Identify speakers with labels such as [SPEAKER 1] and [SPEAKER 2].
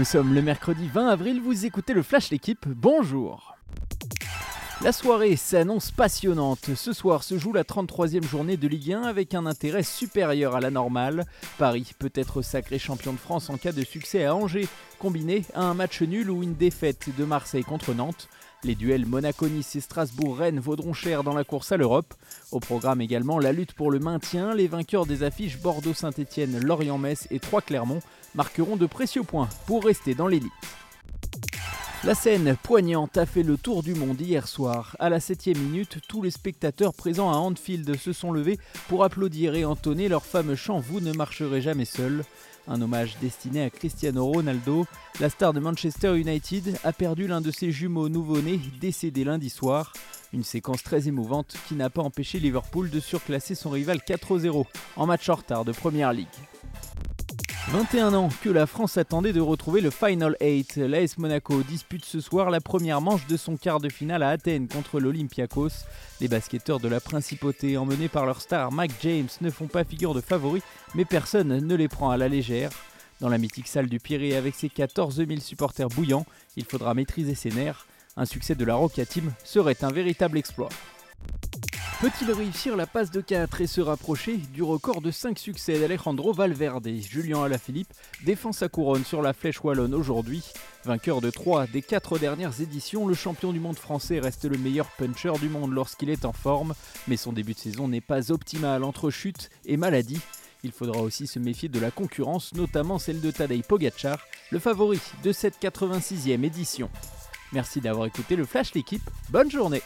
[SPEAKER 1] Nous sommes le mercredi 20 avril, vous écoutez le Flash L'équipe, bonjour la soirée s'annonce passionnante. Ce soir se joue la 33e journée de Ligue 1 avec un intérêt supérieur à la normale. Paris peut être sacré champion de France en cas de succès à Angers, combiné à un match nul ou une défaite de Marseille contre Nantes. Les duels Monaco-Nice et Strasbourg-Rennes vaudront cher dans la course à l'Europe. Au programme également la lutte pour le maintien. Les vainqueurs des affiches Bordeaux-Saint-Etienne, Lorient-Metz et Troyes-Clermont marqueront de précieux points pour rester dans l'élite. La scène poignante a fait le tour du monde hier soir. À la septième minute, tous les spectateurs présents à Anfield se sont levés pour applaudir et entonner leur fameux chant Vous ne marcherez jamais seul. Un hommage destiné à Cristiano Ronaldo. La star de Manchester United a perdu l'un de ses jumeaux nouveau-nés, décédé lundi soir. Une séquence très émouvante qui n'a pas empêché Liverpool de surclasser son rival 4-0 en match en retard de Première Ligue. 21 ans que la France attendait de retrouver le Final 8. L'AS Monaco dispute ce soir la première manche de son quart de finale à Athènes contre l'Olympiakos. Les basketteurs de la principauté, emmenés par leur star Mike James, ne font pas figure de favoris, mais personne ne les prend à la légère. Dans la mythique salle du Pirée avec ses 14 000 supporters bouillants, il faudra maîtriser ses nerfs. Un succès de la Roca Team serait un véritable exploit. Peut-il réussir la passe de 4 et se rapprocher du record de 5 succès d'Alejandro Valverde? Julien Alaphilippe défend sa couronne sur la flèche wallonne aujourd'hui. Vainqueur de 3 des 4 dernières éditions, le champion du monde français reste le meilleur puncher du monde lorsqu'il est en forme, mais son début de saison n'est pas optimal entre chute et maladie. Il faudra aussi se méfier de la concurrence, notamment celle de Tadej Pogacar, le favori de cette 86e édition. Merci d'avoir écouté le Flash l'équipe, bonne journée